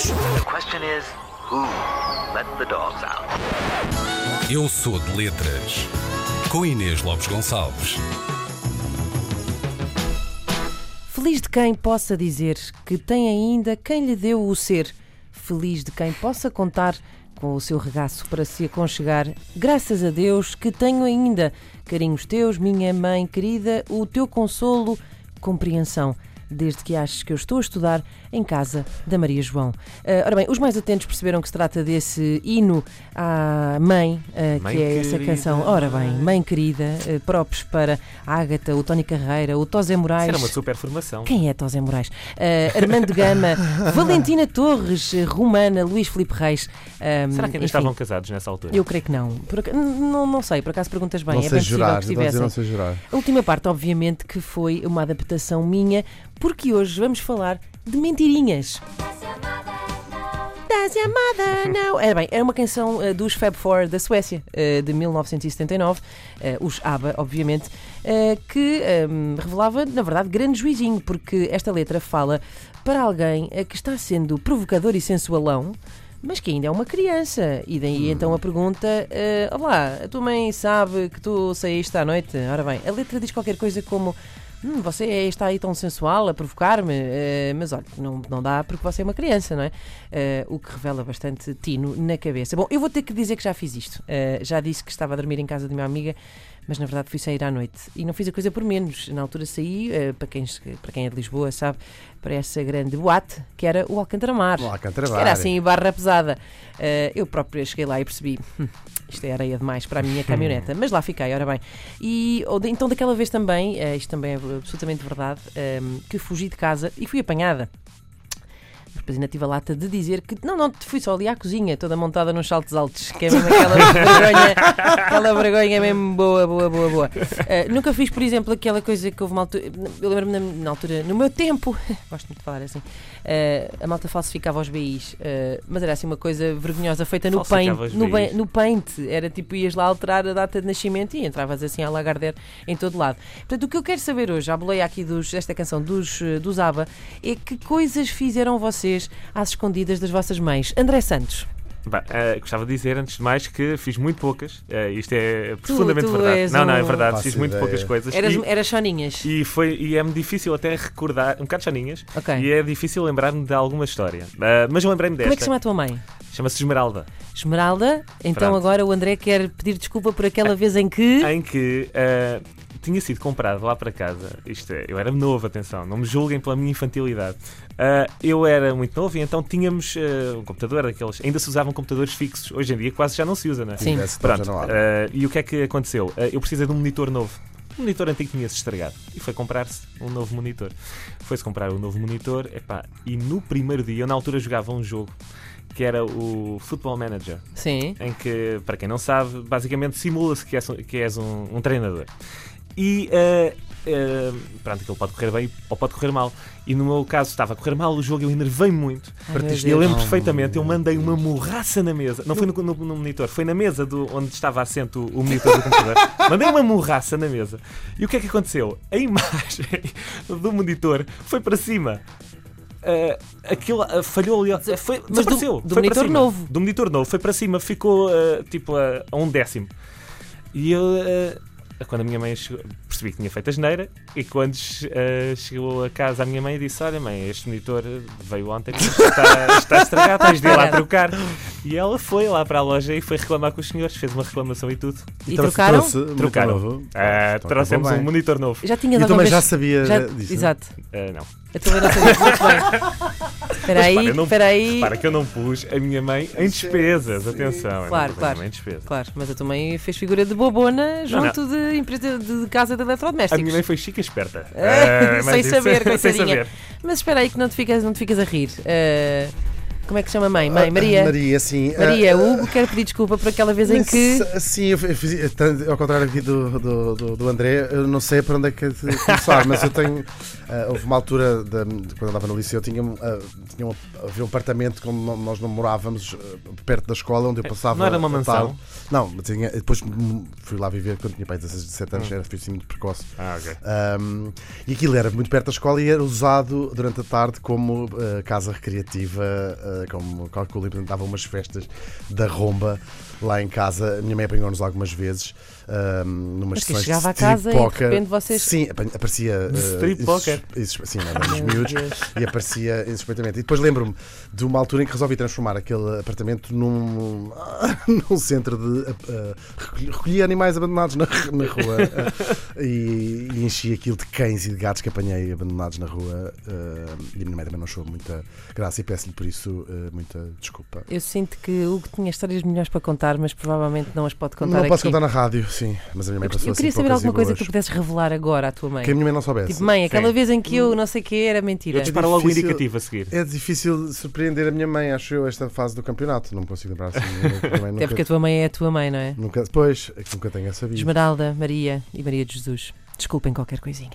dogs. The question is, who let the dogs out? Eu sou de letras. Com Inês Lopes Gonçalves. Feliz de quem possa dizer que tem ainda quem lhe deu o ser. Feliz de quem possa contar com o seu regaço para se aconchegar. Graças a Deus que tenho ainda carinhos teus, minha mãe querida, o teu consolo, compreensão desde que aches que eu estou a estudar em casa da Maria João. Uh, ora bem, os mais atentos perceberam que se trata desse hino à mãe, uh, Mãe que é essa querida, canção. Ora bem, mãe querida, uh, próprios para a Ágata, o Tony Carreira, o Tosé Moraes. Isso era uma super formação. Quem é Tosé Moraes? Uh, Armando Gama, Valentina Torres, Romana, Luís Filipe Reis. um, Será que ainda enfim, estavam casados nessa altura? Eu creio que não. Por não. Não sei, por acaso perguntas bem. Não é sei bem possível jurar, que estivessem. não sei jurar. A última parte, obviamente, que foi uma adaptação minha, porque hoje vamos falar de mentirinhas. Das amada, não. Era bem, era uma canção eh, dos Fab Four da Suécia, eh, de 1979, eh, os ABBA, obviamente, que ehm, revelava, na verdade, grande juizinho, porque esta letra fala para alguém que está sendo provocador e sensualão, mas que ainda é uma criança. E daí então a pergunta: Olá, a tua mãe sabe que tu saíste à noite? Ora bem, a letra diz qualquer coisa como. "Hum, você está aí tão sensual a provocar-me, eh, mas olha, não, não dá porque você é uma criança, não é? Eh, o que revela bastante tino na cabeça. Bom, eu vou ter que dizer que já fiz isto. Eh, já disse que estava a dormir em casa de uma amiga, mas na verdade fui sair à noite. E não fiz a coisa por menos. Na altura saí, para, quem, para quem é de Lisboa sabe, para essa grande boate que era o Alcantara-Mar. O Alcântara Bar. Era assim, barra pesada. Eu própria cheguei lá e percebi. "Hum, Isto é areia demais para a minha caminhoneta, mas lá fiquei, ora bem. E então, daquela vez também, isto também é absolutamente verdade, ehm, que fugi de casa e fui apanhada. Depois ainda tive a lata de dizer que não, não, fui só ali à cozinha, toda montada nos saltos altos, que é mesmo aquela vergonha, aquela vergonha mesmo boa, boa, boa, boa. Eh, nunca fiz, por exemplo, aquela coisa que houve uma altura, eu lembro-me na, na altura, no meu tempo, gosto muito de falar assim, eh, a malta falsificava os BIs, eh, mas era assim uma coisa vergonhosa feita no paint, no, ba- no paint, era tipo, ias lá alterar a data de nascimento e entravas assim a lagarder em todo lado. Portanto, o que eu quero saber hoje, à boleia aqui dos, desta canção dos, dos ABBA, é que coisas fizeram vocês às escondidas das vossas mães? André Santos. Bah, eh, gostava de dizer, antes de mais, que fiz muito poucas. Eh, isto é profundamente tu verdade. és Não, não, é um- verdade. Fiz muito ideia. poucas coisas. Eras, E, eras choninhas. e, foi, e é-me difícil até recordar, um bocado chaninhas, Ok. e é difícil lembrar-me de alguma história. Eh, mas eu lembrei-me Como é que se desta. chama a tua mãe? Chama-se Esmeralda. Esmeralda. Então Pronto. agora o André quer pedir desculpa por aquela vez em que. Em que eh, tinha sido comprado lá para casa. Isto é, eu era novo, atenção, não me julguem pela minha infantilidade. Eh, eu era muito novo e então tínhamos eh, um computador daqueles. Ainda se usavam computadores fixos. Hoje em dia quase já não se usa, não é? Sim. Já Pronto, eh, e o que é que aconteceu? Eu precisei de um monitor novo. Um monitor antigo tinha-se estragado. E foi comprar-se um novo monitor. Foi-se comprar um novo monitor. Epá, e no primeiro dia, eu na altura jogava um jogo que era o Football Manager. Sim. Em que, para quem não sabe, basicamente simula-se que és, um- que és um, um treinador. E eh, pronto, aquilo pode correr bem ou pode correr mal. E no meu caso estava a correr mal o jogo, eu enervei muito. Ai, eu lembro perfeitamente, eu mandei uma morraça na mesa. Não foi no, no- no monitor, foi na mesa do, onde estava assento o, o monitor do computador. Mandei uma morraça na mesa. E o que é que aconteceu? A imagem do monitor foi para cima. Ah, aquilo ah, falhou ali. Foi, do- desapareceu. do foi para monitor novo? Do monitor novo, foi para cima, ficou tipo a, a um décimo. E eu, quando a minha mãe chegou, percebi que tinha feito a geneira. E quando ah, chegou a casa, a minha mãe disse: Olha, mãe, este monitor veio ontem, está, está estragado, tens de ir lá trocar. E ela foi lá para a loja e foi reclamar com os senhores, fez uma reclamação e tudo. E Então, trocaram? trouxe Trocaram. novo. Então, trouxemos um monitor novo. Já tinhas E também vez. já sabia Já- disso. Exato. Ah, não. Eu também não sabia muito bem. Espera aí, não- espera aí. Repara que eu não pus a minha mãe em despesas, atenção. eu não Claro, a claro. em despesas. Claro, mas a tua mãe fez figura de bobona junto de empresa de casa de A eletrodomésticos. minha mãe foi chica e esperta. Ah, Ah, mas sem isso- saber, sem coitadinha. saber. Mas espera aí que não te ficas, não te ficas a rir. Ah, como é que se chama a mãe? Mãe, Ah, Maria. Maria, sim. Maria, Ah, o Hugo quer pedir desculpa por aquela vez em que. Sim, eu fiz, ao contrário aqui do, do, do, do André, eu não sei para onde é que é de começar, mas eu tenho. ah, houve uma altura, da- de quando eu andava no liceu, tinha, ah, tinha um, havia um apartamento onde nó- nós não morávamos, ah, perto da escola, onde eu passava. não era uma mansão? tarde. Não, mas tinha, depois hum, fui lá viver quando tinha pai 16, 17 anos, era fui assim muito precoce. Ah, ok. Um, e aquilo era muito perto da escola e era usado durante a tarde como uh, casa recreativa como calculo, e portanto, umas festas da romba lá em casa. A minha mãe apanhou-nos algumas vezes. ahm, numas Mas que sessões chegava a de strip casa e de poker. repente vocês- Sim, apa- aparecia. De eh, strip isso- poker? isso- sim, nós éramos miúdos e aparecia insuspeitamente. E depois lembro-me de uma altura em que resolvi transformar aquele apartamento num, num centro de. uh, uh, recolhi- animais abandonados na, na rua uh, e, e enchi aquilo de cães e de gatos que apanhei abandonados na rua. uh, e a minha mãe também não achou muita graça e peço-lhe por isso uh, muita desculpa. Eu sinto que o Hugo tinha histórias melhores para contar, mas provavelmente não as pode contar não aqui. posso contar na rádio, sim, mas a minha mãe Eu, passou eu assim queria saber poucas e alguma coisa que tu pudesses revelar agora à tua mãe. Que a minha mãe não soubesse. Tipo, mãe, aquela Sim. vez em que eu não sei o que era mentira. Eu disparo logo o indicativo a seguir. É difícil surpreender a minha mãe, acho eu, esta fase do campeonato. Não me consigo lembrar assim. Também Até nunca, porque a tua mãe é a tua mãe, não é? nunca, pois, é que nunca tenha sabido. Esmeralda, Maria e Maria de Jesus. Desculpem qualquer coisinha.